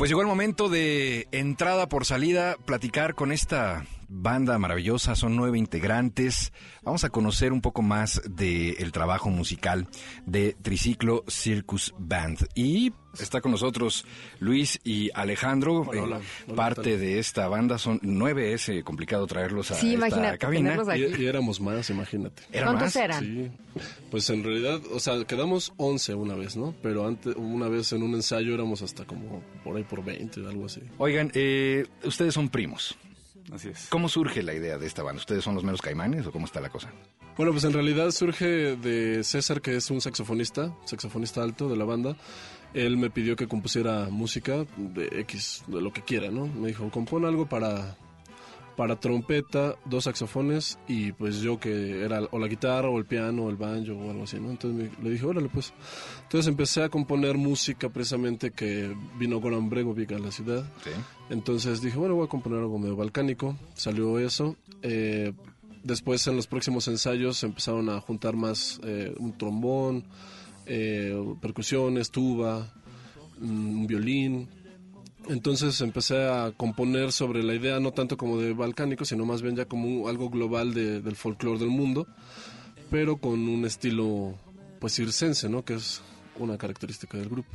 Pues llegó el momento de entrada por salida, platicar con esta banda maravillosa, son nueve integrantes. Vamos a conocer un poco más del trabajo musical de Triciclo Circus Band. Y está con nosotros Luis y Alejandro, Hola, eh, hola, parte de esta banda. Son nueve, es eh, complicado traerlos a Sí, esta imagínate, cabina. aquí. Y, y éramos más, imagínate. ¿Eran ¿Cuántos más? eran? Sí, pues en realidad, o sea, quedamos 11 una vez, ¿no? Pero antes, una vez en un ensayo éramos hasta como por ahí por 20, algo así. Oigan, eh, ustedes son primos. Así es. ¿Cómo surge la idea de esta banda? ¿Ustedes son los meros caimanes o cómo está la cosa? Bueno, pues en realidad surge de César, que es un saxofonista, saxofonista alto de la banda. Él me pidió que compusiera música de X, de lo que quiera, ¿no? Me dijo, compone algo para, para trompeta, dos saxofones y pues yo que era o la guitarra o el piano o el banjo o algo así, ¿no? Entonces me- le dije, órale pues. Entonces empecé a componer música precisamente que vino Goran Bregovic a la ciudad. Sí. Entonces dije, bueno, voy a componer algo medio balcánico. Salió eso. Eh, después en los próximos ensayos empezaron a juntar más eh, un trombón, eh, percusiones, tuba, mm, un violín. Entonces empecé a componer sobre la idea no tanto como de balcánico, sino más bien ya como un- algo global de- del folclore del mundo, pero con un estilo pues circense, ¿no? Que es una característica del grupo.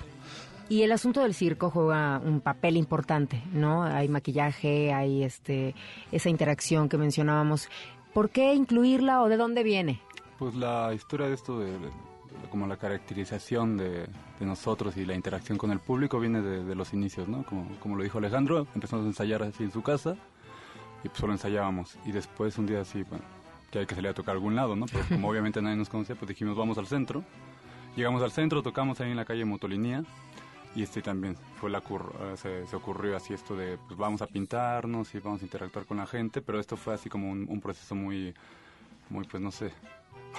Y el asunto del circo juega un papel importante, ¿no? Hay maquillaje, hay este esa interacción que mencionábamos. ¿Por qué incluirla o de dónde viene? Pues la historia de esto, de- como la caracterización de, de nosotros y la interacción con el público viene de, de los inicios, ¿no? Como, como lo dijo Alejandro, empezamos a ensayar así en su casa y pues solo ensayábamos. Y después un día así, bueno, que hay que salir a tocar a algún lado, ¿no? Pero como obviamente nadie nos conocía, pues dijimos vamos al centro. Llegamos al centro, tocamos ahí en la calle Motolinía y este también fue la eh, se, se ocurrió así esto de pues vamos a pintarnos y vamos a interactuar con la gente, pero esto fue así como un, un proceso muy, muy pues no sé,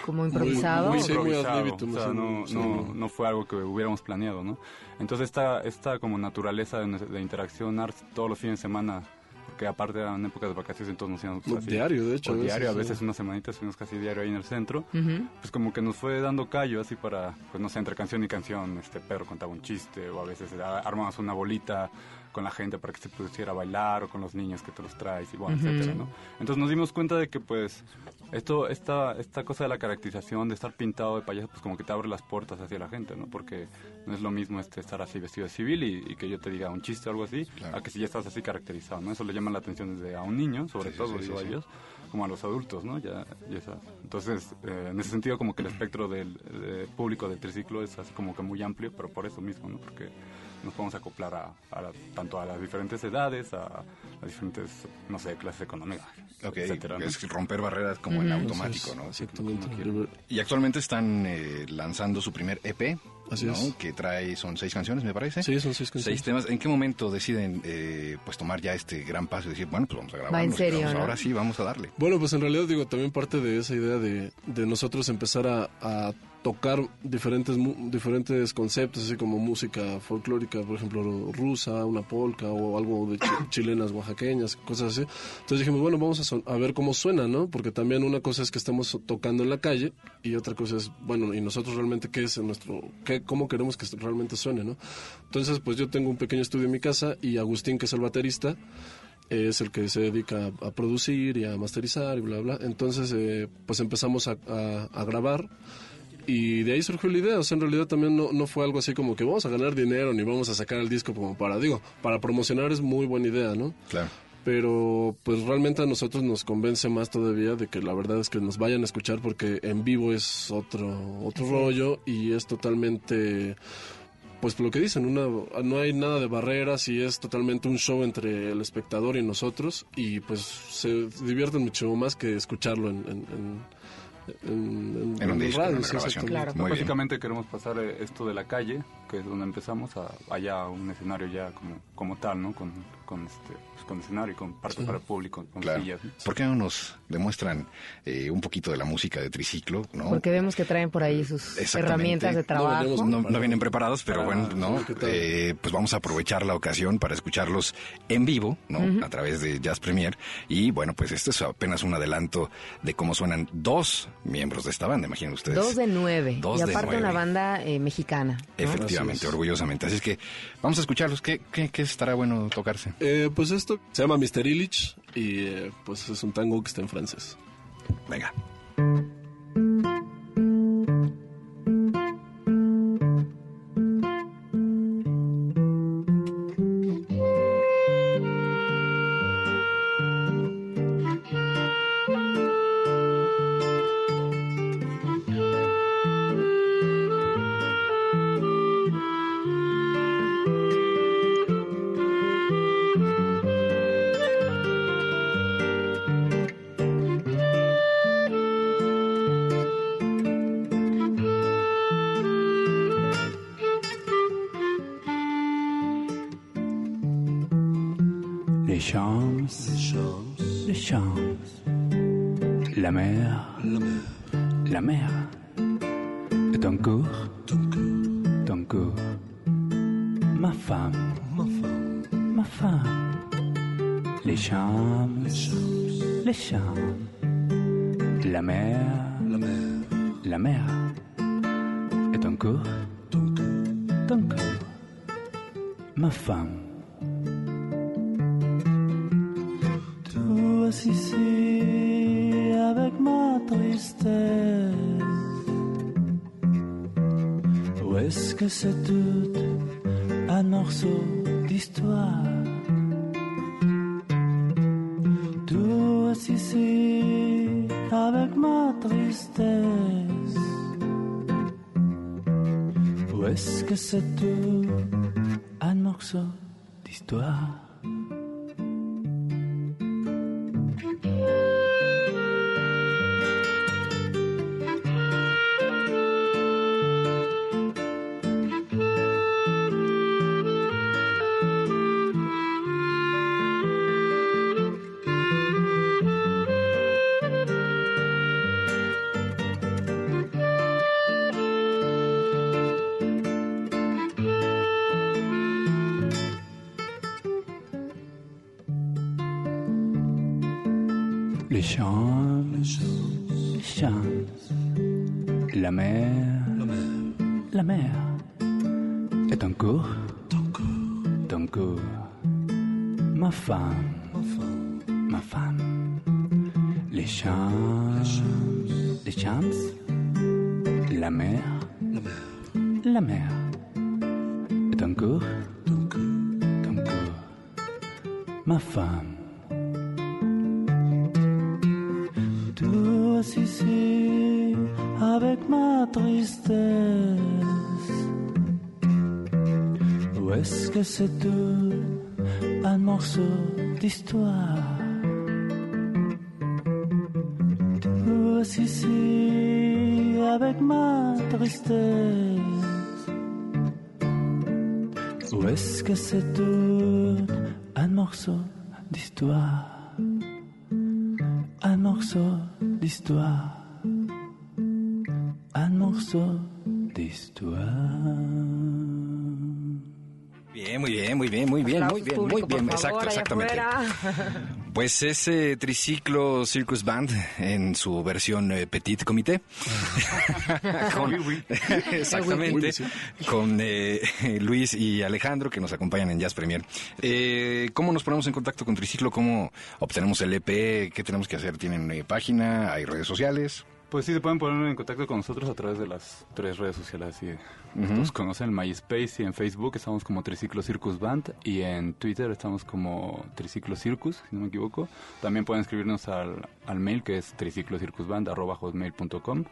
Como improvisado. muy- sí, muy improvisado, o sea, sí, no, sí, no, no. fue algo que hubiéramos planeado, ¿no? Entonces esta, esta como naturaleza de, de interacción art todos los fines de semana, porque aparte eran épocas de vacaciones, entonces nos íbamos No, diario, de hecho, o a veces, diario, a sí. veces unas semanitas estuvimos casi diario ahí en el centro, Ujú. pues como que nos fue dando callo así para, pues no sé, entre canción y canción, este perro contaba un chiste, o a veces ah, armamos una bolita con la gente para que se pudiera bailar, o con los niños que te los traes, y bueno, etcétera, ¿no? Entonces nos dimos cuenta de que pues esto, esta, esta cosa de la caracterización, de estar pintado de payaso, pues como que te abre las puertas hacia la gente, ¿no? Porque no es lo mismo este estar así vestido de civil y, y que yo te diga un chiste o algo así, a que si ya estás así caracterizado, ¿no? Eso le llama la atención desde a un niño, sobre Sí, todo, sí, digo sí, a sí. ellos, como a los adultos, ¿no? Ya, ya sabes. Entonces, eh, en ese sentido, como que el espectro del eh, público del triciclo es así como que muy amplio, pero por eso mismo, ¿no? Porque nos podemos acoplar a, a la- tanto a las diferentes edades, a las diferentes, no sé, clases económicas, Ok, etcétera, ¿no? es romper barreras como en automático, ¿no? Exactamente. Y actualmente están eh, lanzando su primer EP, Así ¿no? es. Que trae, son seis canciones, me parece. Sí, son seis canciones. Seis temas. ¿En qué momento deciden eh, pues tomar ya este gran paso y decir, bueno, pues vamos a grabar? Va en serio, ¿no? Ahora sí, vamos a darle. Bueno, pues en realidad digo, también parte de esa idea de, de nosotros empezar a, a tocar diferentes diferentes conceptos, así como música folclórica, por ejemplo, rusa, una polka o algo de chi- chilenas, oaxaqueñas, cosas así. Entonces dijimos, bueno, vamos a, son- a ver cómo suena, ¿no? Porque también una cosa es que estemos tocando en la calle y otra cosa es, bueno, y nosotros realmente qué es en nuestro, qué, cómo queremos que realmente suene, ¿no? Entonces, pues yo tengo un pequeño estudio en mi casa y Agustín, que es el baterista, es el que se dedica a, a producir y a masterizar y bla, bla. Entonces, eh, pues empezamos a, a- a grabar Y de ahí surgió la idea, o sea, en realidad también no, no fue algo así como que vamos a ganar dinero ni vamos a sacar el disco como para, digo, para promocionar es muy buena idea, ¿no? Claro. Pero pues realmente a nosotros nos convence más todavía de que la verdad es que nos vayan a escuchar porque en vivo es otro, otro rollo y es totalmente pues lo que dicen, una, no hay nada de barreras y es totalmente un show entre el espectador y nosotros y pues se divierten mucho más que escucharlo en, en, en en, en un disco, radio, en una grabación. Claro. Bien. Básicamente queremos pasar eh, esto de la calle, que es donde empezamos, a allá a un escenario ya como, como tal, ¿no? Con, con, este, pues, con escenario, con parte para el público, con Claro. sillas. ¿no? ¿Por qué no nos demuestran eh, un poquito de la música de Triciclo? ¿no? Porque vemos que traen por ahí sus herramientas de trabajo. No, no vienen preparados, pero Para- bueno, ¿no? Eh, pues vamos a aprovechar la ocasión para escucharlos en vivo, ¿no? A través de Jazz Premier. Y bueno, pues este es apenas un adelanto de cómo suenan dos miembros de esta banda, imaginen ustedes. Dos de nueve. Dos y de aparte nueve. una banda eh, mexicana. ¿no? Efectivamente, orgullosamente. Así es que vamos a escucharlos. ¿Qué, qué, qué estará bueno tocarse? Eh, pues esto se llama Mr. Illich y eh, pues es un tango que está en francés. Venga. La mer, la mer, et ton cours, ton cours, ma femme, ma femme, les champs, les champs, la mer, la mer, et ton cours, ton cours, ma femme. Que c'est tout un morceau d'histoire? Toi ici avec ma tristesse. Où est-ce que c'est tout Les champs, les champs, la mer, la mer, et ton cours, ton cours, ma femme, ma femme, les champs, les champs, la mer, la mer, et ton cours, cette un morceau d'histoire. Pues ese triciclo Circus Band en su versión eh, Petit Comité. Con- exactamente. Con eh, Luis y Alejandro que nos acompañan en Jazz Premier. Eh, ¿Cómo nos ponemos en contacto con Triciclo? ¿Cómo obtenemos el EP? ¿Qué tenemos que hacer? ¿Tienen eh, página? ¿Hay redes sociales? Pues sí, se pueden poner en contacto con nosotros a través de las tres redes sociales. Así nos conocen en MySpace y en Facebook estamos como Triciclo Circus Band y en Twitter estamos como Triciclo Circus, si no me equivoco. También pueden escribirnos al, al mail que es triciclocircusband.com.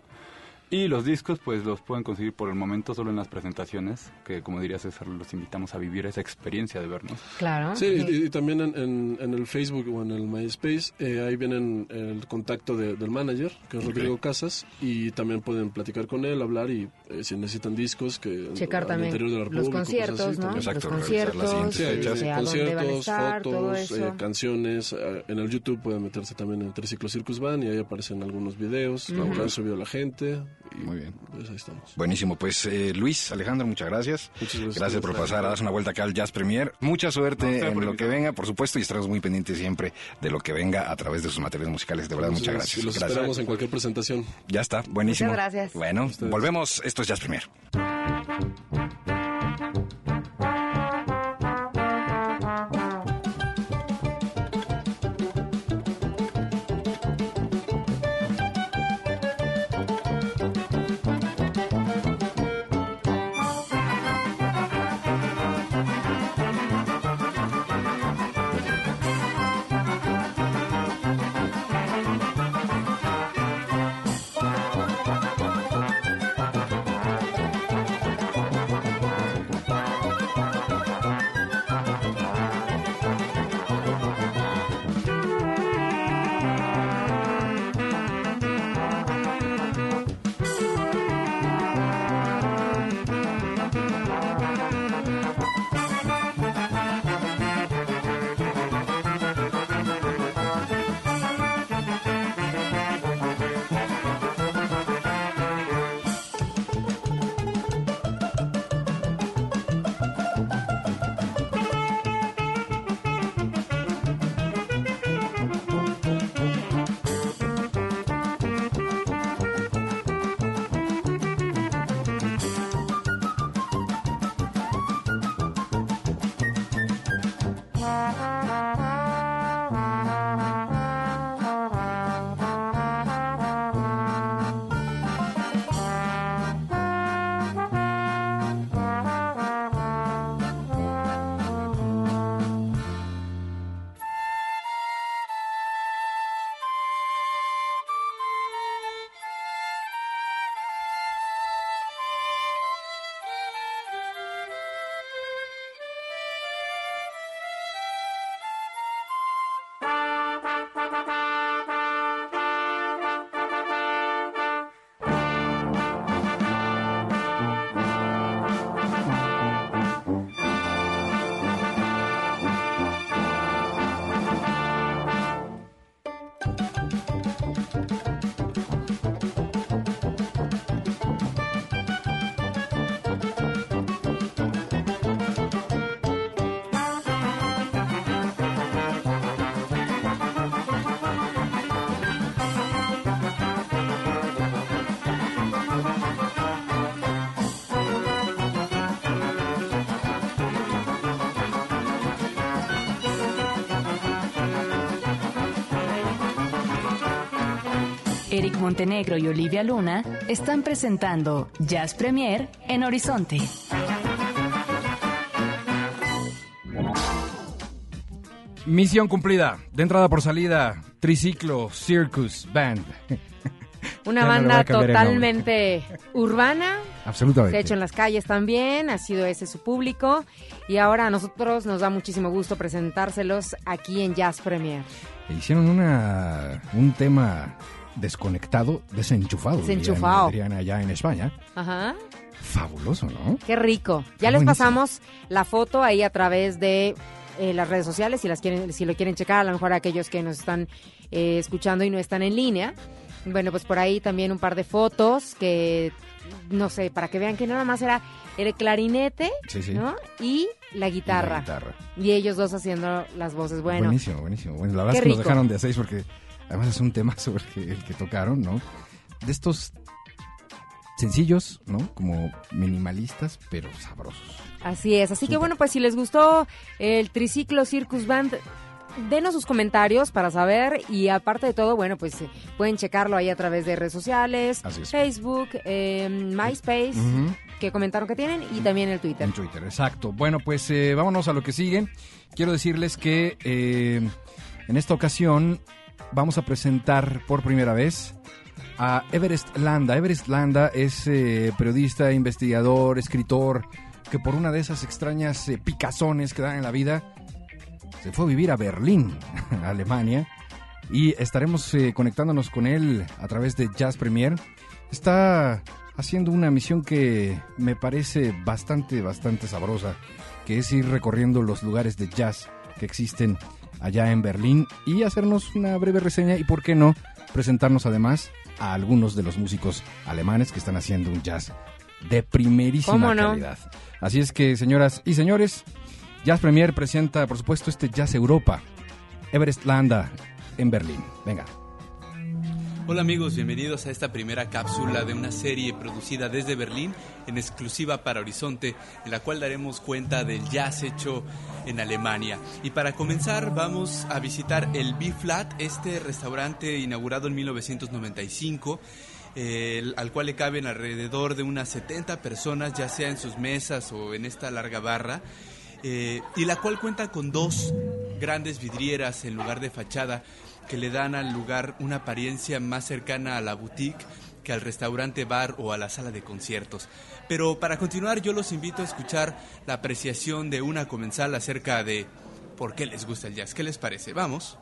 Y los discos, pues los pueden conseguir por el momento solo en las presentaciones, que como diría César, los invitamos a vivir esa experiencia de vernos. Claro. Sí, y, y también en, en- en el Facebook o en el MySpace, eh, ahí vienen el contacto de- del manager, que es Rodrigo Casas, y también pueden platicar con él, hablar y eh, si necesitan discos que Checar al también interior de la los República, conciertos, cosas así, ¿no? Exacto, los conciertos, Sí, van a conciertos, estar, fotos, eh, canciones. eh, en el YouTube pueden meterse también en Triciclo Circus Band y ahí aparecen algunos videos lo que han subido la gente. Y Muy bien. Pues ahí estamos. Buenísimo, pues eh, Luis, Alejandro, muchas gracias. Muchas gracias. Gracias por pasar a darse una vuelta acá al Jazz Premier. Mucha suerte No, en lo que venga, por supuesto, y estaremos muy pendientes siempre de lo que venga a través de sus materiales musicales. De verdad, muchas Entonces, gracias. Los Gracias. esperamos en cualquier presentación. Ya está, buenísimo. Muchas gracias. Bueno, volvemos. Esto es Jazz Premier. フフフフ。Eric Montenegro y Olivia Luna están presentando Jazz Premier en Horizonte. Misión cumplida. De entrada por salida, Triciclo Circus Band. Una no banda totalmente urbana, Absolutamente. se ha hecho en las calles también, ha sido ese su público y ahora a nosotros nos da muchísimo gusto presentárselos aquí en Jazz Premier. Hicieron una, un tema desconectado, desenchufado. Desenchufado. dirían allá en España. Ajá. Fabuloso, ¿no? Qué rico. Qué Ya les buenísimo. pasamos la foto ahí a través de eh, las redes sociales, si las quieren, si lo quieren checar, a lo mejor aquellos que nos están eh, escuchando y no están en línea. Bueno, pues por ahí también un par de fotos que, no sé, para que vean que nada más era el clarinete, Sí, sí. ¿no? Y la guitarra. La guitarra. Y ellos dos haciendo las voces. Bueno, Buenísimo, buenísimo. Bueno, la verdad es que nos dejaron de a seis porque además es un tema sobre el que, el que tocaron, ¿no? De estos sencillos, ¿no? Como minimalistas, pero sabrosos. así es. Así que bueno, pues si les gustó el Triciclo Circus Band, denos sus comentarios para saber y aparte de todo, bueno, pues eh, pueden checarlo ahí a través de redes sociales. Facebook, eh, MySpace, que comentaron que tienen y también el Twitter. En Twitter, exacto. Bueno, pues eh, vámonos a lo que sigue. Quiero decirles que eh, en esta ocasión vamos a presentar por primera vez a Everest Landa. Everest Landa es eh, periodista, investigador, escritor, que por una de esas extrañas eh, picazones que dan en la vida, se fue a vivir a Berlín, Alemania, y estaremos eh, conectándonos con él a través de Jazz Premier. Está haciendo una misión que me parece bastante, bastante sabrosa, que es ir recorriendo los lugares de jazz que existen allá en Berlín y hacernos una breve reseña y, por qué no, presentarnos además a algunos de los músicos alemanes que están haciendo un jazz de primerísima calidad. Así es que, señoras y señores, Jazz Premier presenta, por supuesto, este Jazz Europa, Everest Landa, en Berlín. Venga. Hola amigos, bienvenidos a esta primera cápsula de una serie producida desde Berlín en exclusiva para Horizonte, en la cual daremos cuenta del jazz hecho en Alemania. Y para comenzar vamos a visitar el B-Flat, este restaurante inaugurado en 1995. eh, el- al cual le caben alrededor de unas 70 personas, ya sea en sus mesas o en esta larga barra, eh, y la cual cuenta con dos grandes vidrieras en lugar de fachada que le dan al lugar una apariencia más cercana a la boutique que al restaurante bar o a la sala de conciertos. Pero para continuar yo los invito a escuchar la apreciación de una comensal acerca de por qué les gusta el jazz. ¿Qué les parece? Vamos.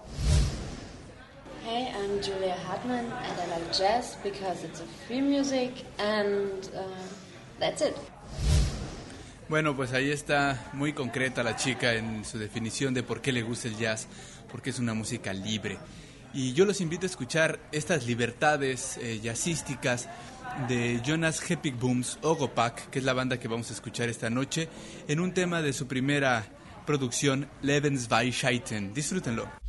Hey, I'm Julia Hartmann and I like jazz because it's a free music and uh, that's it. Bueno, pues ahí está muy concreta la chica en su definición de por qué le gusta el jazz, porque es una música libre. Y yo los invito a escuchar estas libertades eh, jazzísticas de Jonas Hepigbooms Ogopak, que es la banda que vamos a escuchar esta noche, en un tema de su primera producción, Lebensweisheiten. Disfrútenlo.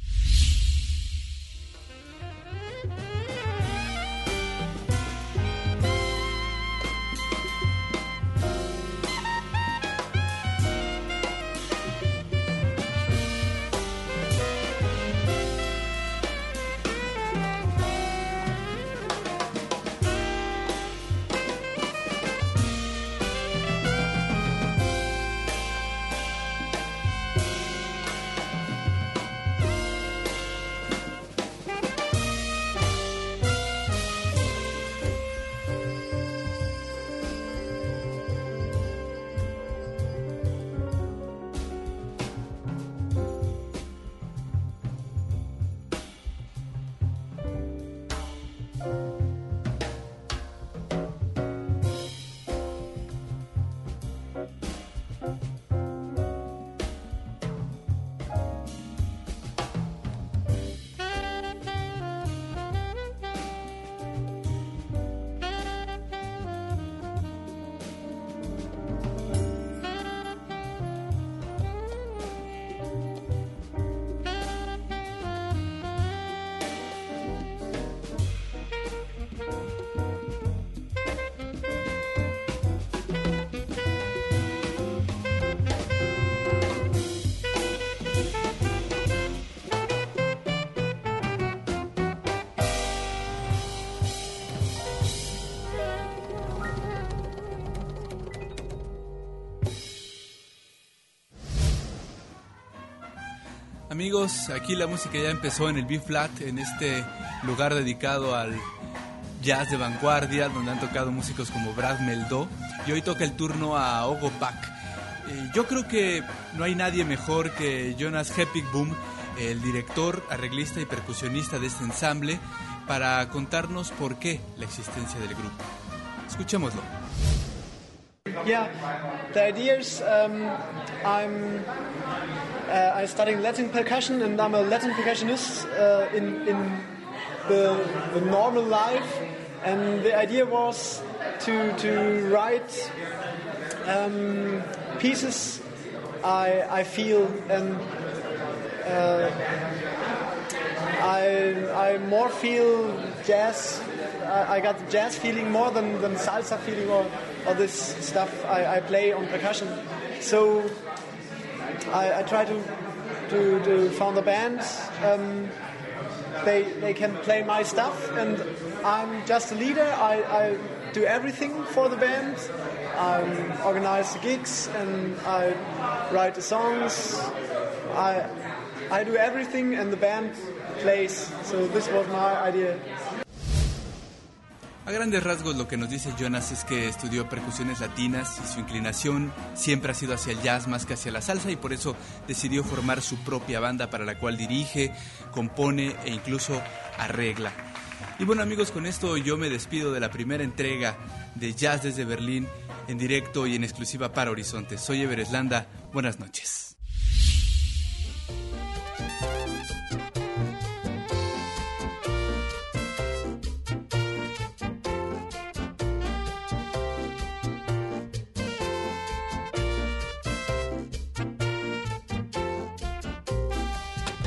Amigos, aquí la música ya empezó en el B-Flat, en este lugar dedicado al jazz de vanguardia, donde han tocado músicos como Brad Meldó, y hoy toca el turno a Ogo Pak. Eh, yo creo que no hay nadie mejor que Jonas Hepigboom, el director, arreglista y percusionista de este ensamble, para contarnos por qué la existencia del grupo. Escuchémoslo. Yeah, the idea is um, I'm uh, I'm studying Latin percussion and I'm a Latin percussionist uh, in in the, the normal life, and the idea was to to write um, pieces I I feel and. Uh, I I more feel jazz. I, got the jazz feeling more than, than salsa feeling or, or this stuff I, I play on percussion. So I, I try to to to, found the band, um, they they can play my stuff, and I'm just a leader. I, I do everything for the band. I organize the gigs and I write the songs. I I do everything, and the band plays. So this was my idea. A grandes rasgos lo que nos dice Jonas es que estudió percusiones latinas y su inclinación siempre ha sido hacia el jazz más que hacia la salsa y por eso decidió formar su propia banda para la cual dirige, compone e incluso arregla. Y bueno amigos, con esto yo me despido de la primera entrega de Jazz desde Berlín en directo y en exclusiva para Horizonte. Soy Ever Landa, buenas noches.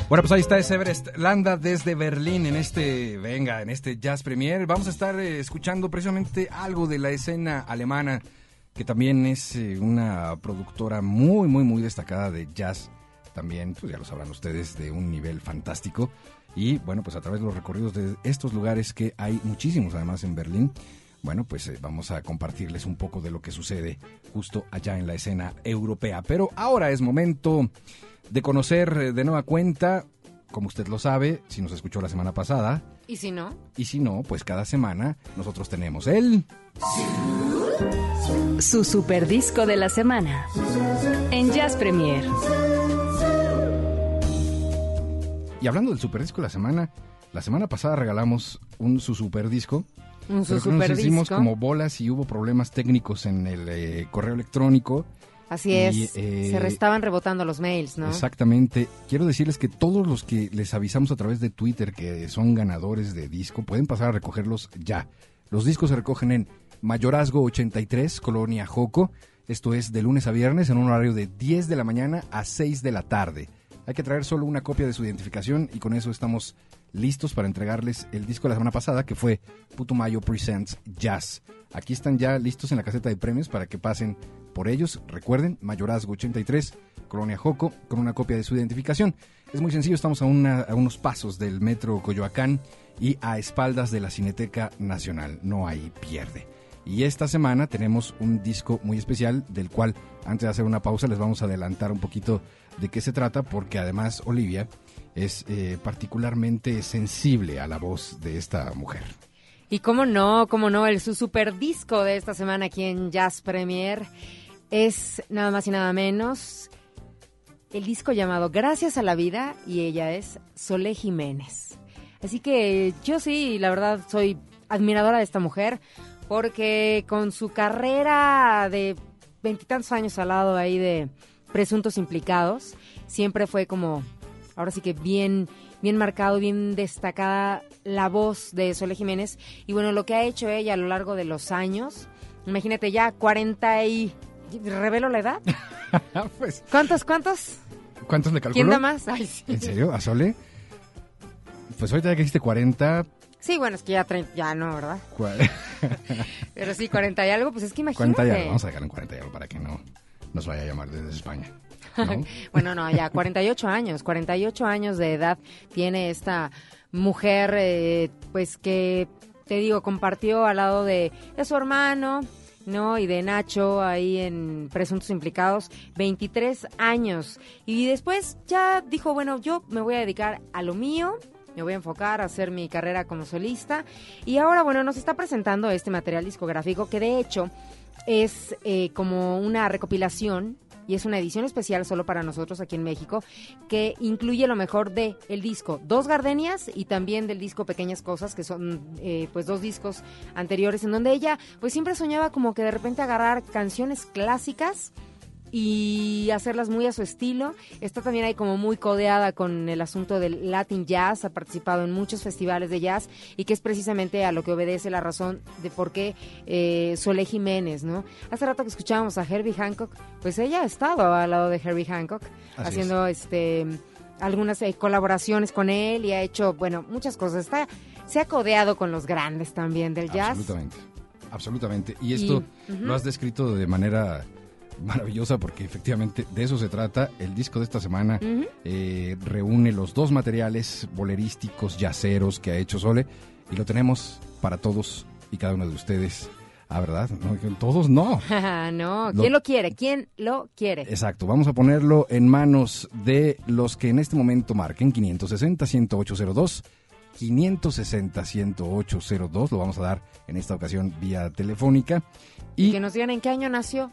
Bueno, pues ahí está ese Everest Landa desde Berlín en este, venga, en este Jazz Premier. Vamos a estar eh, escuchando precisamente algo de la escena alemana, que también es eh, una productora muy, muy, muy destacada de jazz. También, pues ya lo sabrán ustedes, de un nivel fantástico. Y bueno, pues a través de los recorridos de estos lugares que hay muchísimos además en Berlín, bueno, pues eh, vamos a compartirles un poco de lo que sucede justo allá en la escena europea. Pero ahora es momento de conocer eh, de nueva cuenta, como usted lo sabe, si nos escuchó la semana pasada. ¿Y si no? Y si no, pues cada semana nosotros tenemos el... Su super disco de la semana. En Jazz Premier. Y hablando del super disco de la semana, la semana pasada regalamos un su super disco. Un pero que nos hicimos como bolas y hubo problemas técnicos en el eh, correo electrónico. Así Y, es, eh, se restaban rebotando los mails, ¿no? Exactamente. Quiero decirles que todos los que les avisamos a través de Twitter que son ganadores de disco pueden pasar a recogerlos ya. Los discos se recogen en Mayorazgo 83, Colonia Joco. Esto es de lunes a viernes en un horario de 10 de la mañana a 6 de la tarde. Hay que traer solo una copia de su identificación y con eso estamos listos para entregarles el disco de la semana pasada que fue Putumayo Presents Jazz. Aquí están ya listos en la caseta de premios para que pasen por ellos. Recuerden, Mayorazgo 83, Colonia Joco, con una copia de su identificación. Es muy sencillo, estamos a, a unos pasos del metro Coyoacán y a espaldas de la Cineteca Nacional. No hay pierde. Y esta semana tenemos un disco muy especial del cual antes de hacer una pausa les vamos a adelantar un poquito de qué se trata porque además Olivia es eh, particularmente sensible a la voz de esta mujer. Y cómo no, cómo no, el su super disco de esta semana aquí en Jazz Premier es nada más y nada menos el disco llamado Gracias a la Vida y ella es Sole Jiménez. Así que yo sí, la verdad, soy admiradora de esta mujer porque con su carrera de veintitantos años al lado ahí de presuntos implicados, siempre fue como, ahora sí que bien, bien marcado, bien destacada la voz de Sole Jiménez. Y bueno, lo que ha hecho ella a lo largo de los años, imagínate ya 40 y... ¿Revelo la edad? pues, ¿Cuántos, cuántos? ¿Cuántos le calculo? ¿Quién da más? Ay, sí. ¿En serio? ¿A Sole? Pues ahorita ya que dijiste 40... Sí, bueno, es que ya, 30, ya no, ¿verdad? Pero sí, 40 y algo, pues es que imagínate. 40 y algo. Vamos a dejarlo en 40 y algo para que no nos vaya a llamar desde España. ¿No? Bueno, no, ya 48 años, 48 años de edad tiene esta mujer, eh, pues que, te digo, compartió al lado de, de su hermano, ¿no? Y de Nacho ahí en Presuntos Implicados, 23 años. Y después ya dijo, bueno, yo me voy a dedicar a lo mío. Me voy a enfocar a hacer mi carrera como solista. Y ahora, bueno, nos está presentando este material discográfico que de hecho es eh, como una recopilación y es una edición especial solo para nosotros aquí en México que incluye lo mejor de el disco Dos Gardenias y también del disco Pequeñas Cosas que son eh, pues dos discos anteriores en donde ella pues siempre soñaba como que de repente agarrar canciones clásicas y hacerlas muy a su estilo. Está también ahí como muy codeada con el asunto del Latin Jazz, ha participado en muchos festivales de jazz y que es precisamente a lo que obedece la razón de por qué eh, Sole Jiménez, ¿no? Hace rato que escuchábamos a Herbie Hancock, pues ella ha estado al lado de Herbie Hancock Así haciendo este algunas eh, colaboraciones con él y ha hecho, bueno, muchas cosas. Está, se ha codeado con los grandes también del jazz. Absolutamente. Absolutamente. Y esto Y- lo has descrito de manera maravillosa porque efectivamente de eso se trata. El disco de esta semana eh, reúne los dos materiales bolerísticos, yaceros que ha hecho Sole y lo tenemos para todos y cada uno de ustedes. Ah, ¿verdad? No, todos no. no, ¿quién lo, quiere? ¿Quién lo quiere? Exacto, vamos a ponerlo en manos de los que en este momento marquen 560-10802. 560-10802, lo vamos a dar en esta ocasión vía telefónica. Y, que nos digan en qué año nació.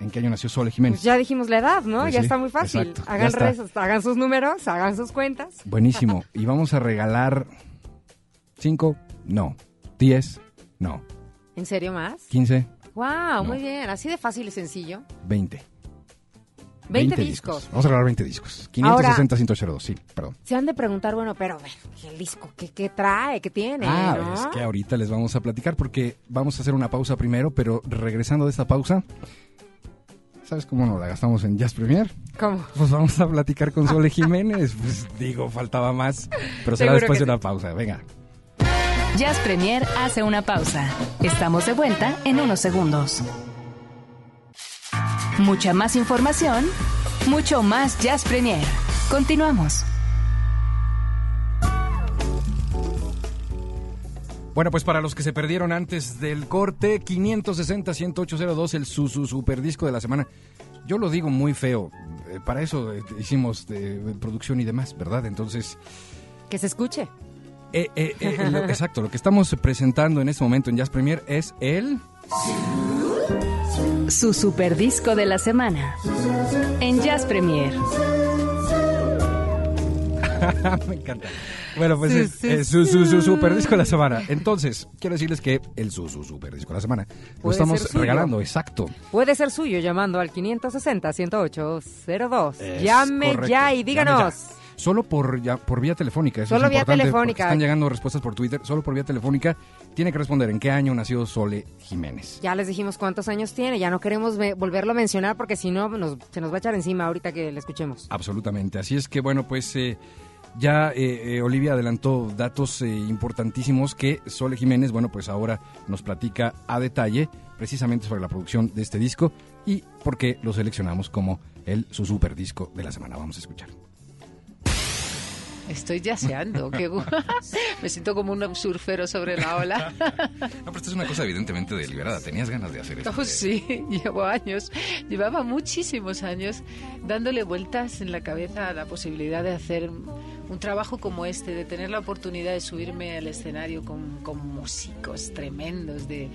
¿En qué año nació Sole Jiménez? Pues ya dijimos la edad, ¿no? Pues ya está muy fácil. hagan, hagan sus números, hagan sus cuentas. Buenísimo. y vamos a regalar 5, no. 10, no. ¿En serio más? 15. Wow, muy bien. Así de fácil y sencillo. 20. 20, discos. Vamos a regalar 20 discos. 560, 182, sí, perdón. Se han de preguntar, bueno, pero el disco, ¿qué, qué trae? ¿Qué tiene? Ah, es que ahorita les vamos a platicar porque vamos a hacer una pausa primero, pero regresando de esta pausa, ¿sabes cómo nos la gastamos en Jazz Premier? ¿Cómo? Pues vamos a platicar con Sole Jiménez. Pues digo, faltaba más, pero será después de una pausa. Venga. Jazz Premier hace una pausa. Estamos de vuelta en unos segundos. Mucha más información, mucho más Jazz Premier. Continuamos. Bueno, pues para los que se perdieron antes del corte, 560-10802, el su, su super disco de la semana. Yo lo digo muy feo. Eh, para eso eh, hicimos de, producción y demás, ¿verdad? Entonces. Que se escuche. Eh, exacto, lo que estamos presentando en este momento en Jazz Premier es el... Su super disco de la semana en Jazz Premier. Me encanta. Bueno, pues es, su, su, super disco de la semana. Entonces, quiero decirles que el su, su super disco de la semana lo estamos regalando, exacto. Puede ser suyo llamando al 560-108-02. Llame ya y díganos. Solo por, ya, por vía telefónica. Eso solo vía telefónica. Están llegando respuestas por Twitter. Solo por vía telefónica. Tiene que responder en qué año nació Sole Jiménez. Ya les dijimos cuántos años tiene. Ya no queremos volverlo a mencionar porque si no se nos va a echar encima ahorita que le escuchemos. Absolutamente. Así es que, bueno, pues... Eh, ya eh, eh, Olivia adelantó datos importantísimos que Sole Jiménez, bueno, pues ahora nos platica a detalle precisamente sobre la producción de este disco y por qué lo seleccionamos como el su super disco de la semana. Vamos a escuchar. Estoy yaceando, me siento como un surfero sobre la ola. no, pero esto es una cosa evidentemente deliberada. Tenías ganas de hacer esto. Oh, sí, llevo años, llevaba muchísimos años dándole vueltas en la cabeza a la posibilidad de hacer un trabajo como este, de tener la oportunidad de subirme al escenario con, con músicos tremendos de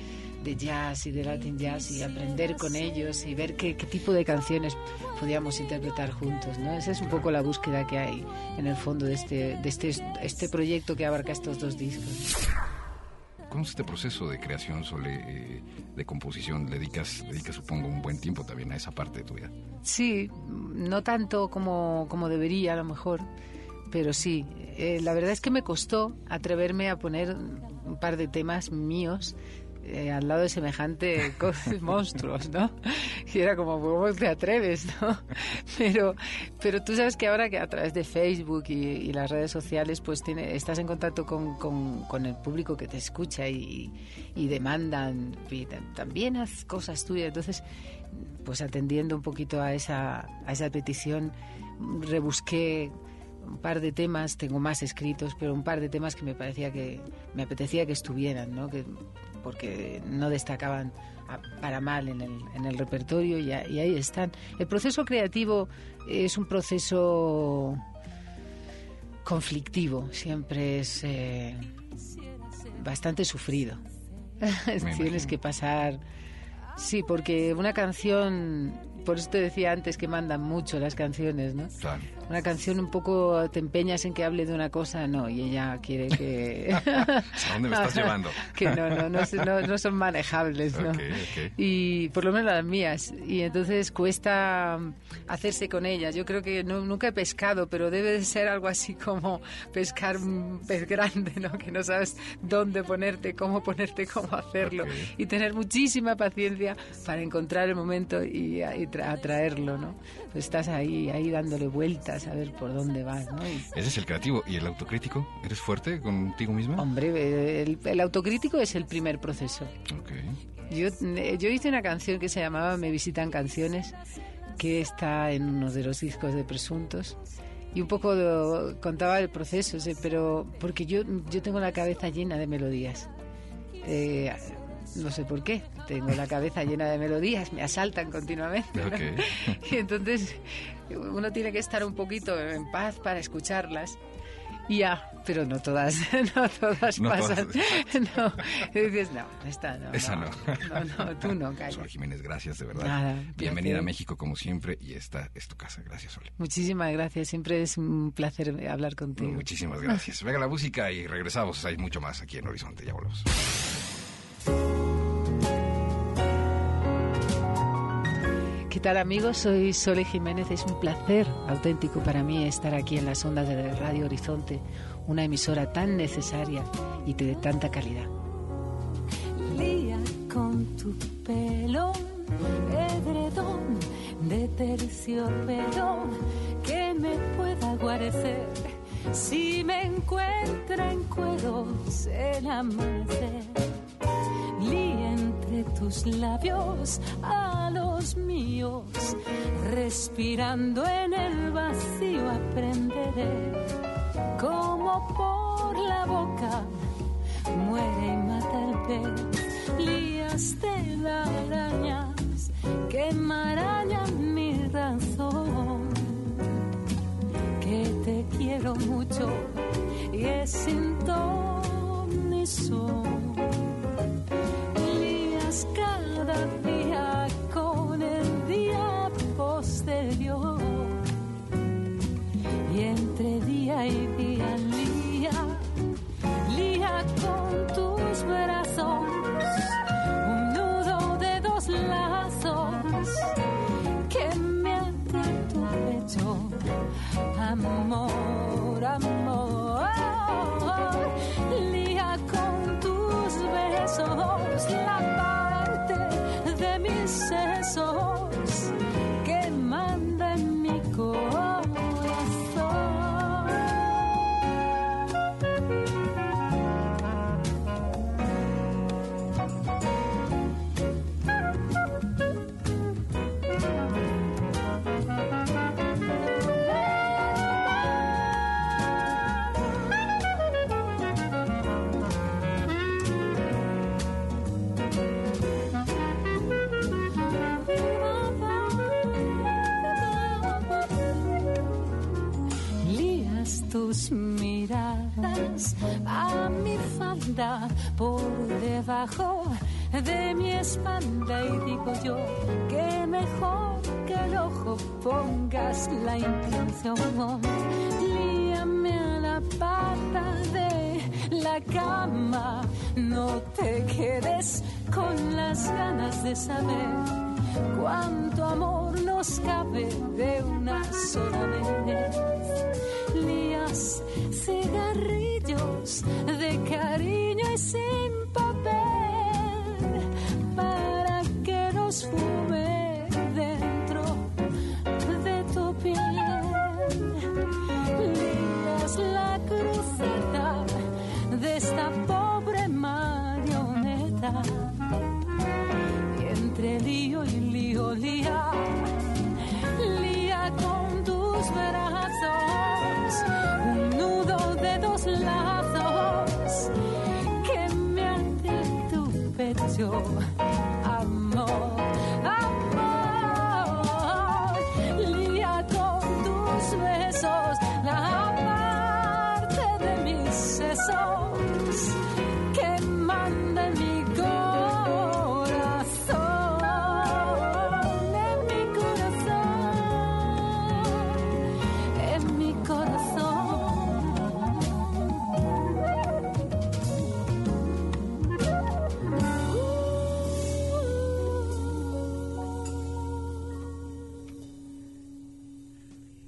de jazz y de Latin jazz y aprender con ellos y ver qué, tipo de canciones podíamos interpretar juntos. ¿no? Esa es un poco la búsqueda que hay en el fondo de este, de este, este proyecto que abarca estos dos discos. ¿Cómo es este proceso de creación, Sole, eh, de composición? ¿Le dedicas, dedicas, supongo, un buen tiempo también a esa parte de tu vida? Sí, no tanto como, como debería, a lo mejor, pero sí. Eh, la verdad es que me costó atreverme a poner un par de temas míos eh, al lado de semejante monstruos, ¿no? Y era como, ¿cómo te atreves, no? Pero, pero tú sabes que ahora que a través de Facebook y, las redes sociales, pues tiene, estás en contacto con, con, el público que te escucha y, y demandan, y también haz cosas tuyas. Entonces, pues atendiendo un poquito a esa, a esa petición, rebusqué un par de temas, tengo más escritos, pero un par de temas que me parecía que me apetecía que estuvieran, ¿no? Que porque no destacaban para mal en el, en el repertorio y, ahí están. El proceso creativo es un proceso conflictivo, siempre es eh, bastante sufrido. Tienes que pasar... Sí, porque una canción por eso te decía antes que mandan mucho las canciones, ¿no? Claro. Una canción un poco te empeñas en que hable de una cosa, no, y ella quiere que... ¿A dónde me estás llevando? que no, no, no, no, son manejables, ¿no? Y por lo menos las mías. Y entonces cuesta hacerse con ellas. Yo creo que nunca he pescado, pero debe de ser algo así como pescar un pez grande, ¿no? Que no sabes dónde ponerte, cómo ponerte, cómo hacerlo. Y tener muchísima paciencia para encontrar el momento y, atraerlo, ¿no? Pues estás ahí, ahí dándole vueltas a ver por dónde vas, ¿no? Ese es el creativo. ¿Y el autocrítico? ¿Eres fuerte contigo misma? Hombre, el, autocrítico es el primer proceso. Yo, yo hice una canción que se llamaba Me visitan canciones, que está en uno de los discos de Presuntos y un poco contaba el proceso, pero porque yo, yo tengo la cabeza llena de melodías. Eh, no sé por qué, tengo la cabeza llena de melodías, me asaltan continuamente. y entonces uno tiene que estar un poquito en paz para escucharlas ya, pero no todas, no todas pasan. no, dices, no, esta no. Esa no. No, no, tú no, calla. Sol Jiménez, gracias de verdad. Bienvenida a México como siempre y esta es tu casa. Gracias, Sol. Muchísimas gracias, siempre es un placer hablar contigo. Muchísimas gracias. Venga la música y regresamos. Hay mucho más aquí en Horizonte. Ya volvemos. Tal amigos? Soy Sole Jiménez. Es un placer auténtico para mí estar aquí en las ondas de Radio Horizonte, una emisora tan necesaria y de tanta calidad. Lía con tu pelo, edredón de terciopelo que me pueda guarecer si me encuentra en cueros el amanecer tus labios a los míos, respirando en el vacío aprenderé como por la boca muere y mata el pez, lías de arañas que enmarañan mi razón, que te quiero mucho y es sin de mi espalda y digo yo que mejor que el ojo pongas la intención. Líame a la pata de la cama, no te quedes con las ganas de saber cuánto amor nos cabe de una sola vez. Lías cigarrillos de cariño y sin Oh.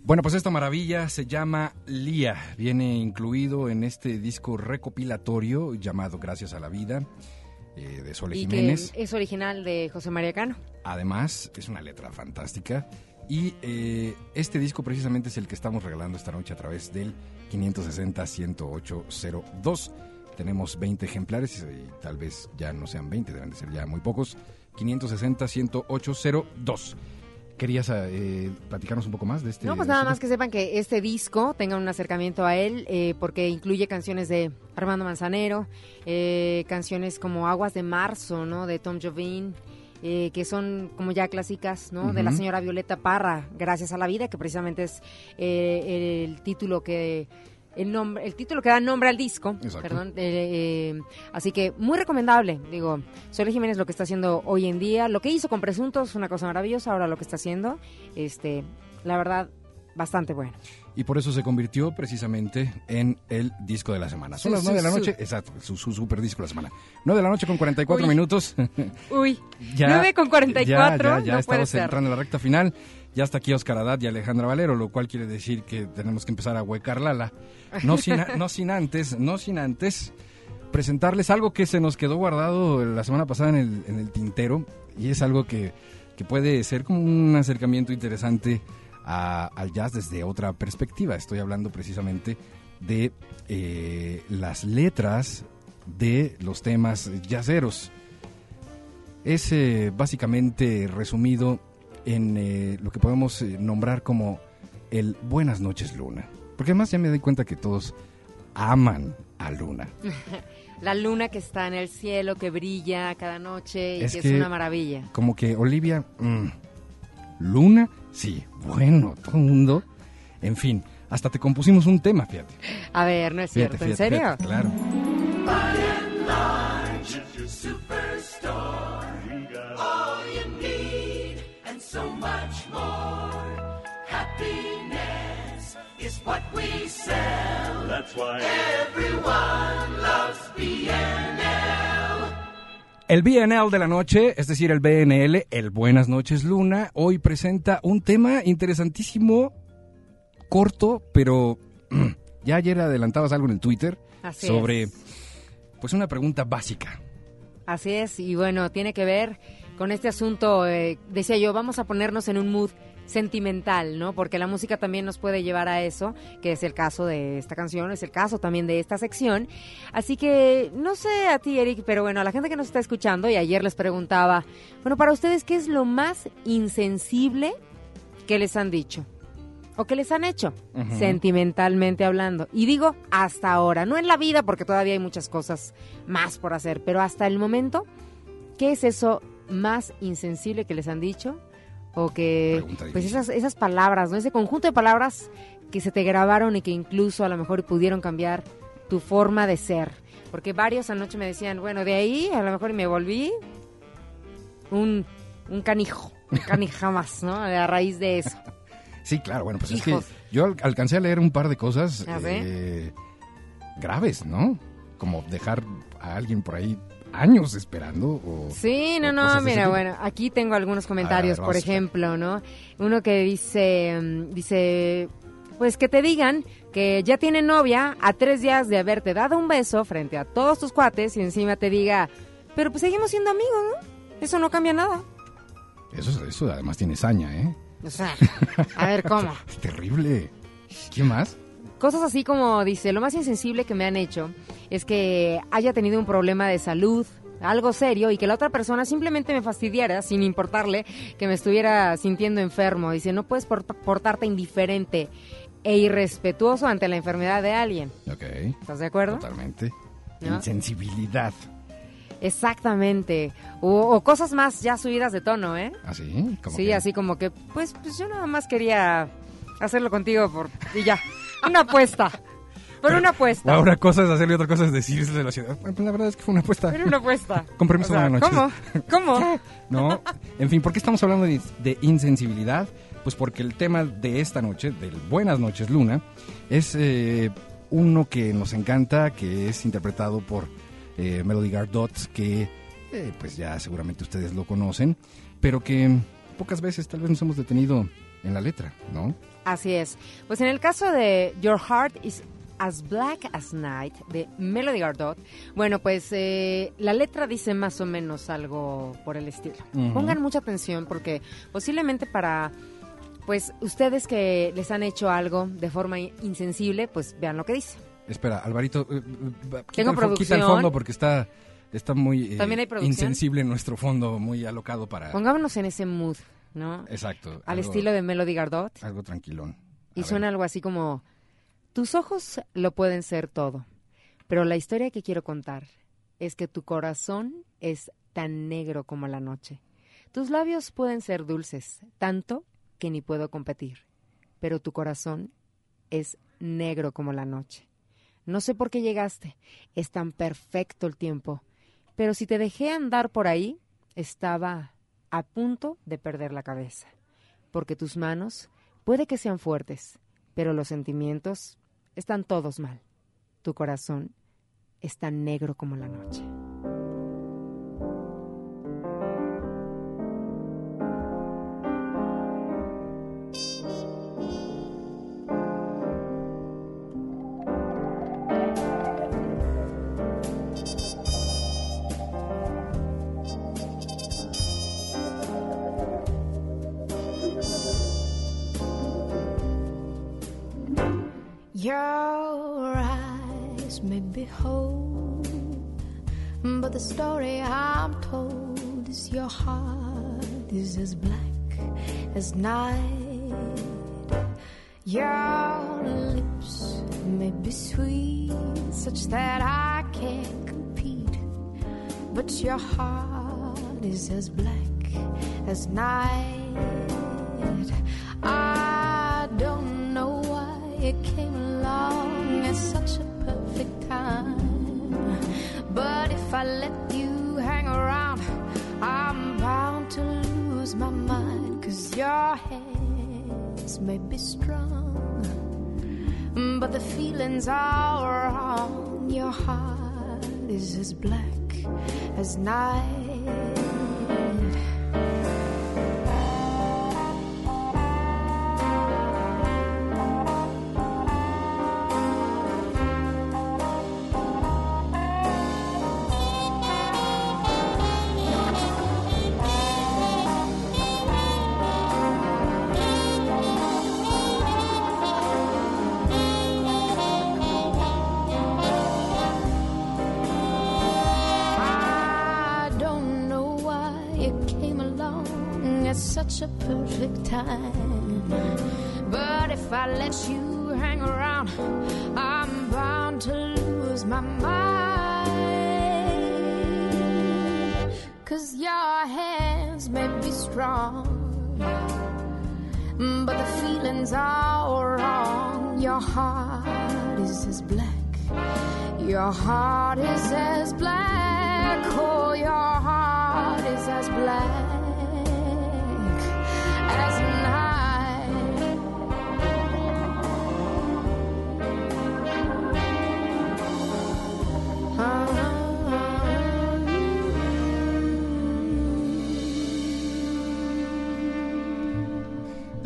Bueno, pues esta maravilla se llama Lía. Viene incluido en este disco recopilatorio llamado Gracias a la Vida. eh, de Sole Y que Jiménez. es original de José María Cano. Además, es una letra fantástica. Y eh, este disco precisamente es el que estamos regalando esta noche a través del 560-10802. Tenemos 20 ejemplares y tal vez ya no sean 20, deben de ser ya muy pocos. 560-10802. ¿Querías eh, platicarnos un poco más de este? No, pues nada más que sepan que este disco tengan un acercamiento a él eh, porque incluye canciones de Armando Manzanero, eh, canciones como Aguas de Marzo, ¿no? De Tom Jobim, eh, que son como ya clásicas, ¿no? De la señora Violeta Parra, Gracias a la Vida, que precisamente es eh, el título que... El, nombre, el título que da nombre al disco, Exacto. perdón, eh, eh, así que muy recomendable, digo, Sole Jiménez lo que está haciendo hoy en día, lo que hizo con Presuntos, una cosa maravillosa, ahora lo que está haciendo, este, la verdad, bastante bueno. Y por eso se convirtió precisamente en el disco de la semana. Son Su, las 9 de la noche, su. exacto, su, su super disco de la semana. 9 de la noche con 44 Uy. minutos. Uy, 9 con 44, ya, ya, ya no estamos entrando a la recta final. Ya está aquí Oscar Haddad y Alejandra Valero, lo cual quiere decir que tenemos que empezar a huecar Lala. No sin, no sin antes, no sin antes presentarles algo que se nos quedó guardado la semana pasada en el, en el tintero y es algo que, que puede ser como un acercamiento interesante a- al jazz desde otra perspectiva. Estoy hablando precisamente de eh, las letras de los temas jazzeros. Es eh, básicamente resumido en eh, lo que podemos eh, nombrar como el Buenas noches Luna. Porque además ya me doy cuenta que todos aman a Luna. La luna que está en el cielo, que brilla cada noche y Es que, que- es una maravilla. Como que Olivia, mm, Luna, sí, bueno, todo el mundo. En fin, hasta te compusimos un tema, fíjate. A ver, no es Fíjate, cierto, ¿en fíjate, serio? fíjate, claro. What we sell. That's why everyone loves BNL. El BNL de la noche, es decir, el BNL, el Buenas noches Luna, hoy presenta un tema interesantísimo, corto, pero ya ayer adelantabas algo en el Twitter Así sobre, es. pues una pregunta básica. Así es, y bueno, tiene que ver con este asunto, eh, decía yo, vamos a ponernos en un mood sentimental, ¿no? Porque la música también nos puede llevar a eso, que es el caso de esta canción, es el caso también de esta sección. Así que, no sé a ti, Eric, pero bueno, a la gente que nos está escuchando, y ayer les preguntaba, bueno, para ustedes, ¿qué es lo más insensible que les han dicho? ¿O que les han hecho? Sentimentalmente hablando. Y digo hasta ahora, no en la vida, porque todavía hay muchas cosas más por hacer, pero hasta el momento, ¿qué es eso más insensible que les han dicho? O que, pues esas, esas palabras, ¿no? Ese conjunto de palabras que se te grabaron y que incluso a lo mejor pudieron cambiar tu forma de ser. Porque varios anoche me decían, bueno, de ahí a lo mejor me volví un, un canijo, un canija más, ¿no? A raíz de eso. Sí, claro, bueno, pues Hijos. es que yo al- alcancé a leer un par de cosas eh, graves, ¿no? Como dejar a alguien por ahí años esperando o... Sí, no, o no, mira, bueno, aquí tengo algunos comentarios, ver, por ejemplo, ¿no? Uno que dice, mm, dice, pues que te digan que ya tiene novia a tres días de haberte dado un beso frente a todos tus cuates y encima te diga, pero pues seguimos siendo amigos, ¿no? Eso no cambia nada. Eso, eso además tiene saña, ¿eh? O sea, a ver, ¿cómo? Es terrible. ¿Quién más? Cosas así como dice, lo más insensible que me han hecho es que haya tenido un problema de salud, algo serio, y que la otra persona simplemente me fastidiara sin importarle que me estuviera sintiendo enfermo. Dice, no puedes por- portarte indiferente e irrespetuoso ante la enfermedad de alguien. Ok. ¿Estás de acuerdo? Totalmente. ¿No? Insensibilidad. Exactamente. O, o cosas más ya subidas de tono, ¿eh? ¿Así? ¿Cómo Sí, que? así como que, pues, pues yo nada más quería hacerlo contigo por... y ya. Una apuesta. Por una apuesta. Ahora cosas hacerle otra cosa es decirse de la ciudad. Pues la verdad es que fue una apuesta. Era una apuesta. Con permiso, O sea, buenas noches. ¿Cómo? ¿Cómo? No, en fin, ¿por qué estamos hablando de, de insensibilidad? Pues porque el tema de esta noche, del Buenas noches Luna, es eh, uno que nos encanta, que es interpretado por eh, Melody Gardot, que eh, pues ya seguramente ustedes lo conocen, pero que pocas veces tal vez nos hemos detenido en la letra, ¿no? Así es. Pues en el caso de Your Heart is As Black as Night de Melody Gardot. Bueno, pues eh, la letra dice más o menos algo por el estilo. Pongan mucha atención porque posiblemente para pues ustedes que les han hecho algo de forma in- insensible, pues vean lo que dice. Espera, Alvarito, eh, eh, quita, Tengo el, quita fondo porque está, está muy eh, También hay producción. insensible nuestro fondo, muy alocado para... Pongámonos en ese mood, ¿no? Exacto. Al algo- estilo de Melody Gardot. Algo tranquilón. Y suena algo así como, tus ojos lo pueden ser todo, pero la historia que quiero contar es que tu corazón es tan negro como la noche. Tus labios pueden ser dulces, tanto que ni puedo competir, pero tu corazón es negro como la noche. No sé por qué llegaste, es tan perfecto el tiempo, pero si te dejé andar por ahí, estaba a punto de perder la cabeza, porque tus manos puede que sean fuertes, pero los sentimientos están todos mal. Tu corazón es tan negro como la noche. Your eyes may be whole, but the story I'm told is your heart is as black as night. Your lips may be sweet, such that I can't compete, but your heart is as black as night. I don't it came along at such a perfect time. But if I let you hang around, I'm bound to lose my mind. Cause your hands may be strong, but the feelings are wrong. Your heart is as black as night. Strong, but the feelings are wrong. Your heart is as black. Your heart is as black. Oh, your heart is as black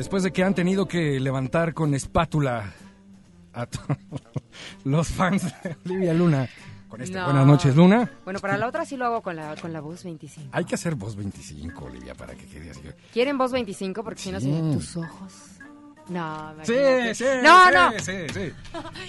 Después de que han tenido que levantar con espátula a los fans de Olivia Luna. Con este No. Buenas noches, Luna. Bueno, para la otra sí lo hago con la, con la voz 25. Hay que hacer voz 25, Olivia, para que quede así. ¿Quieren voz 25? Porque si no, sí, tus ojos. No, Sí, sí, no, sí, no. sí, sí.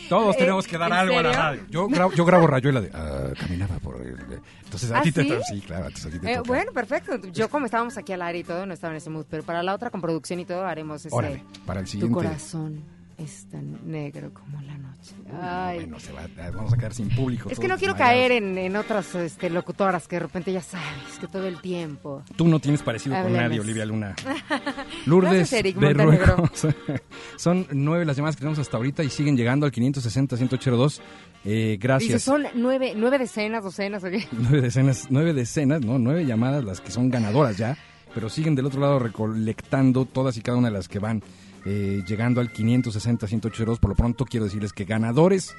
Todos Eh, tenemos que dar ¿en algo a la radio. Yo grabo, yo grabo rayuela de... ah, caminaba por... el- Entonces a ¿Ah, ti te sí? toca. Sí, claro, entonces a ti te Eh, toca. bueno, perfecto. Yo como estábamos aquí al aire y todo, no estaba en ese mood. Pero para la otra, con producción y todo, haremos ese... Órale, para el Tu siguiente. corazón es tan negro como la noche. Ay. Bueno, se va, vamos a quedar sin público. Es que no quiero caer en, en otras este, locutoras que de repente ya sabes que todo el tiempo. Tú no tienes parecido con nadie, Olivia Luna. Lourdes Eric. Berruecos. Son nueve las llamadas que tenemos hasta ahorita y siguen llegando al 560-182. Eh, Dice, gracias. son nueve, nueve decenas, docenas, oye. Nueve decenas, nueve decenas, ¿no? Nueve llamadas las que son ganadoras ya, pero siguen del otro lado recolectando todas y cada una de las que van eh, llegando al 560-182. Por lo pronto quiero decirles que ganadores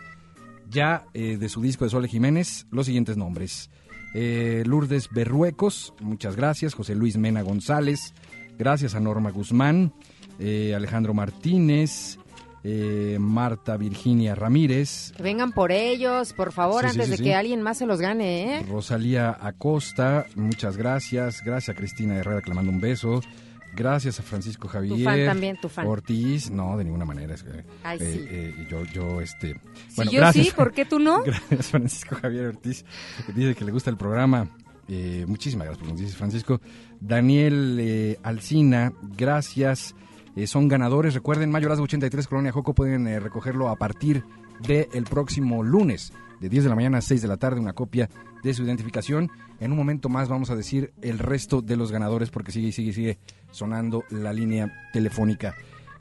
ya eh, de su disco de Sole Jiménez, los siguientes nombres. Eh, Lourdes Berruecos, muchas gracias. José Luis Mena González, gracias a Norma Guzmán, Alejandro Martínez, eh, Marta Virginia Ramírez, Que vengan por ellos, por favor, Sí, antes sí, de que alguien más se los gane, ¿eh? Rosalía Acosta, muchas gracias. Gracias a Cristina Herrera que le mando un beso. Gracias a Francisco Javier. fan también, tu fan. Ortiz, no, de ninguna manera. es que, Ay, eh, sí. eh, yo, yo, este. Si yo sí, ¿por qué tú no? Gracias, Francisco Javier Ortiz, que dice que le gusta el programa. Eh, muchísimas gracias por lo que dices, Francisco. Daniel eh, Alcina, gracias. Eh, son ganadores. Recuerden, Mayorazgo 83, Colonia Joco, pueden eh, recogerlo a partir del próximo lunes, de 10 de la mañana a 6 de la tarde, una copia de su identificación. En un momento más vamos a decir el resto de los ganadores, porque sigue, sigue, sigue sonando la línea telefónica.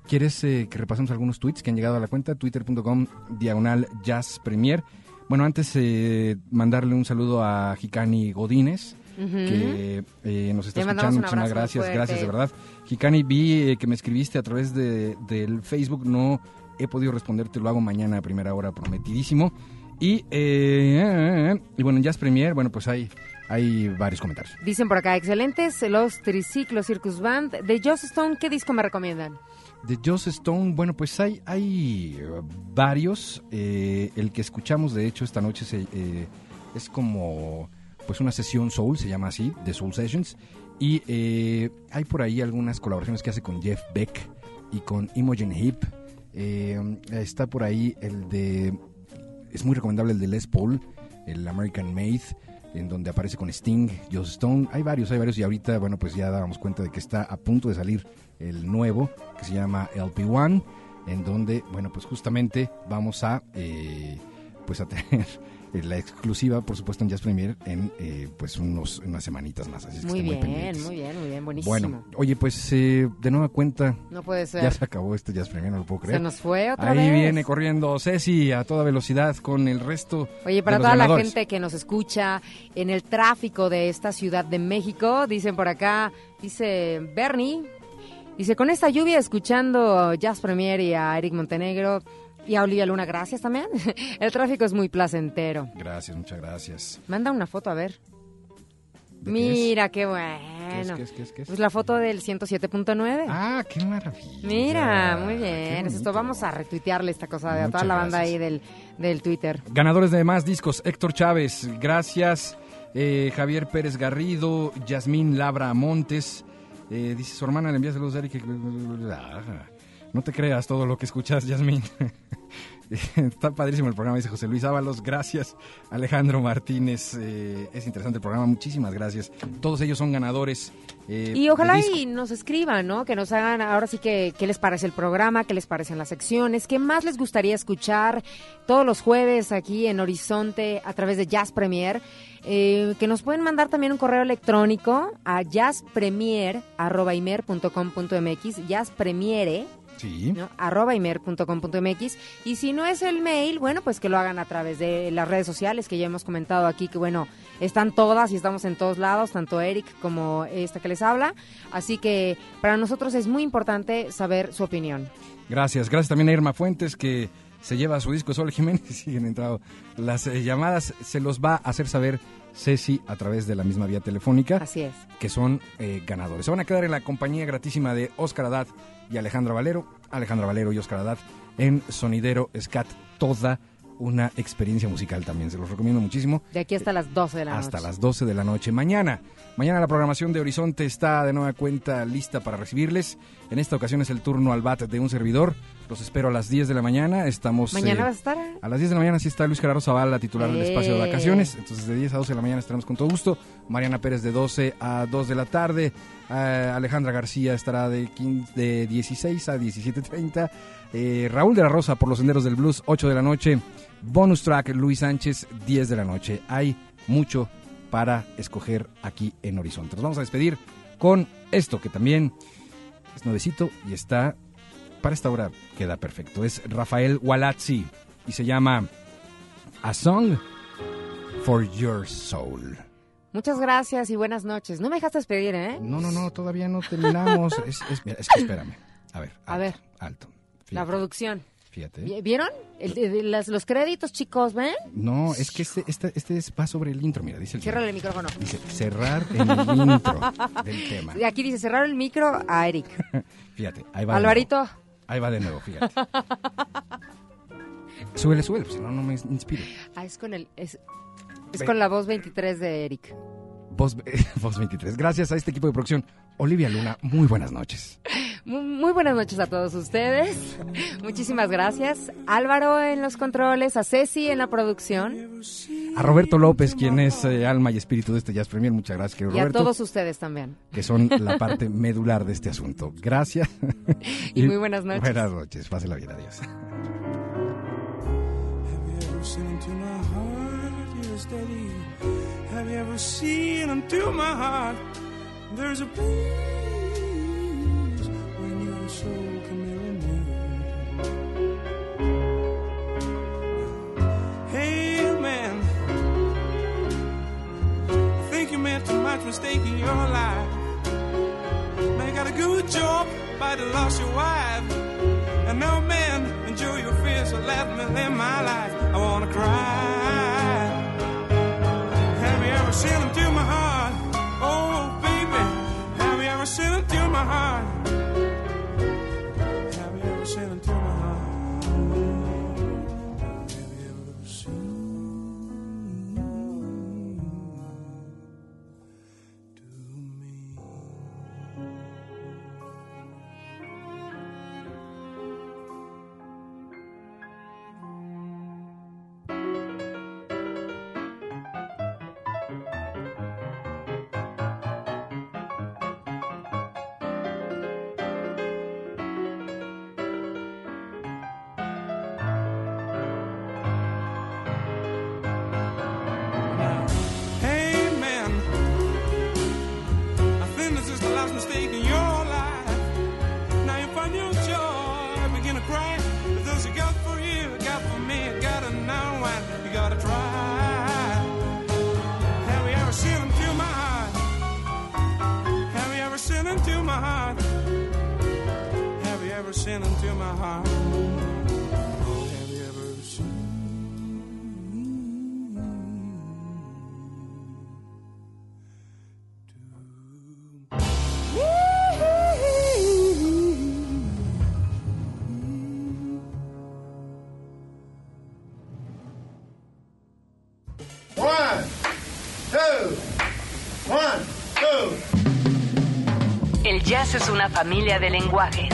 ¿Quieres eh, que repasemos algunos tweets que han llegado a la cuenta? Twitter.com diagonal Jazz Premier. Bueno, antes eh, mandarle un saludo a Jicani Godínez, que eh, nos está Le escuchando. Muchísimas gracias, gracias de verdad. Jicani, vi que me escribiste a través de, del Facebook, no he podido responderte, lo hago mañana a primera hora, prometidísimo. Y, y bueno, en Jazz Premier, bueno, pues hay, hay varios comentarios. Dicen por acá, excelentes los Triciclos Circus Band. De Joss Stone, ¿qué disco me recomiendan? De Joss Stone, bueno, pues hay, hay eh, varios. Eh, el que escuchamos, de hecho, esta noche se, eh, es como pues una sesión soul, se llama así, de Soul Sessions. Y eh, hay por ahí algunas colaboraciones que hace con Jeff Beck y con Imogen Heap. Eh, está por ahí el de... Es muy recomendable el de Les Paul, el American Made, en donde aparece con Sting, Joss Stone. Hay varios, hay varios. Y ahorita, bueno, pues ya dábamos cuenta de que está a punto de salir el nuevo, que se llama LP1, en donde, bueno, pues justamente vamos a, eh, pues a tener la exclusiva, por supuesto, en Jazz Premier en, eh, pues, unos, unas semanitas más. Así es que Muy bien, muy bien, muy bien, buenísimo. Bueno, oye, pues eh, de nueva cuenta, No puede ser. ya se acabó este Jazz Premier, no lo puedo creer. Se nos fue otra Ahí vez. viene corriendo Ceci a toda velocidad con el resto. Oye, para de los toda la gente que nos escucha en el tráfico de esta ciudad de México, dicen por acá, dice Bernie, dice, con esta lluvia escuchando Jazz Premier y a Eric Montenegro y a Olivia Luna, gracias también. el tráfico es muy placentero. Gracias, muchas gracias. Manda una foto, a ver. Mira, qué, bueno. ¿Qué es, qué es, qué es? Pues la foto del 107.9. Ah, qué maravilla. Mira, muy bien. Esto vamos a retuitearle esta cosa de a toda la banda gracias. ahí del, del Twitter. Ganadores de más discos, Héctor Chávez, gracias. Eh, Javier Pérez Garrido, Yasmín Labra Montes. Eh, dice su hermana, le envía saludos a Eric. No te creas todo lo que escuchas, Yasmín. Está padrísimo el programa, dice José Luis Ábalos. Gracias, Alejandro Martínez. Eh, es interesante el programa, muchísimas gracias. Todos ellos son ganadores. eh, Y ojalá y nos escriban, ¿no? Que nos hagan ahora sí que qué les parece el programa, qué les parecen las secciones, qué más les gustaría escuchar todos los jueves aquí en Horizonte a través de Jazz Premier. Eh, que nos pueden mandar también un correo electrónico a jazzpremier.com.mx, jazzpremiere, Sí. ¿no? arroba imer.com.mx y si no es el mail, bueno, pues que lo hagan a través de las redes sociales que ya hemos comentado aquí, que bueno, están todas y estamos en todos lados, tanto Eric como esta que les habla, así que para nosotros es muy importante saber su opinión. Gracias, gracias también a Irma Fuentes que se lleva su disco Sol Jiménez y siguen entrando las eh, llamadas, se los va a hacer saber Ceci a través de la misma vía telefónica. Así es. Que son eh, ganadores. Se van a quedar en la compañía gratísima de Óscar Haddad y Alejandra Valero, Alejandra Valero y Óscar Haddad en Sonidero Scat, toda una experiencia musical también, se los recomiendo muchísimo. De aquí hasta las 12 de la Hasta noche. las 12 de la noche. Mañana, mañana la programación de Horizonte está de nueva cuenta lista para recibirles. En esta ocasión es el turno al bat de un servidor. Los espero a las 10 de la mañana. Estamos Mañana eh, vas a estar. a las 10 de la mañana sí está Luis Gerardo Zavala, titular del espacio de Eh. vacaciones. Entonces de 10 a 12 de la mañana estaremos con todo gusto. Mariana Pérez de 12 a 2 de la tarde. Eh, Alejandra García estará de, 15 de 16 a 17.30. Eh, Raúl de la Rosa por los senderos del blues, 8 de la noche. Bonus track Luis Sánchez, 10 de la noche. Hay mucho para escoger aquí en Horizonte. Nos vamos a despedir con esto que también es nuevecito y está para esta hora queda perfecto. Es Rafael Walazzi y se llama A Song for Your Soul. Muchas gracias y buenas noches. No me dejaste despedir, ¿eh? No, no, no, todavía no terminamos. es, es- mira, es que espérame. A ver, A ver, alto. la producción. Fíjate. Vi- ¿Vieron? El- las- los créditos, chicos, ¿ven? No, es que este, este, este es- va sobre el intro, mira, dice el Ciérrale el micrófono. Dice cerrar el intro del tema. Y Aquí dice cerrar el micro a Eric. Fíjate, ahí va. Alvarito, Ahí va de nuevo, fíjate. Súbele, súbele, si no, no me inspiro. Ah, es con el... Es, es Ve- con la voz 23 de Eric. Voz, Voz 23. Gracias a este equipo de producción. Olivia Luna, muy buenas noches. Muy, muy buenas noches a todos ustedes. Muchísimas gracias. Álvaro en los controles, a Ceci en la producción A Roberto López, quien es eh, alma y espíritu de este Jazz Premier, muchas gracias, querido y a Roberto. todos ustedes también. que son la parte medular de este asunto. Gracias. Y muy buenas noches. Buenas noches. Pásela bien. Adiós. Have you ever seen into my heart? There's a Hey man, I think you made too much mistake in your life. Man, got a good job, but lost wife. And no man enjoy your fears let me live my life. I wanna cry. Have you ever seen my heart? Oh, baby, have you ever seen my heart? Have you Have you ever seen into my heart? Have you ever seen? One, two, one, two. El jazz es una familia de lenguajes.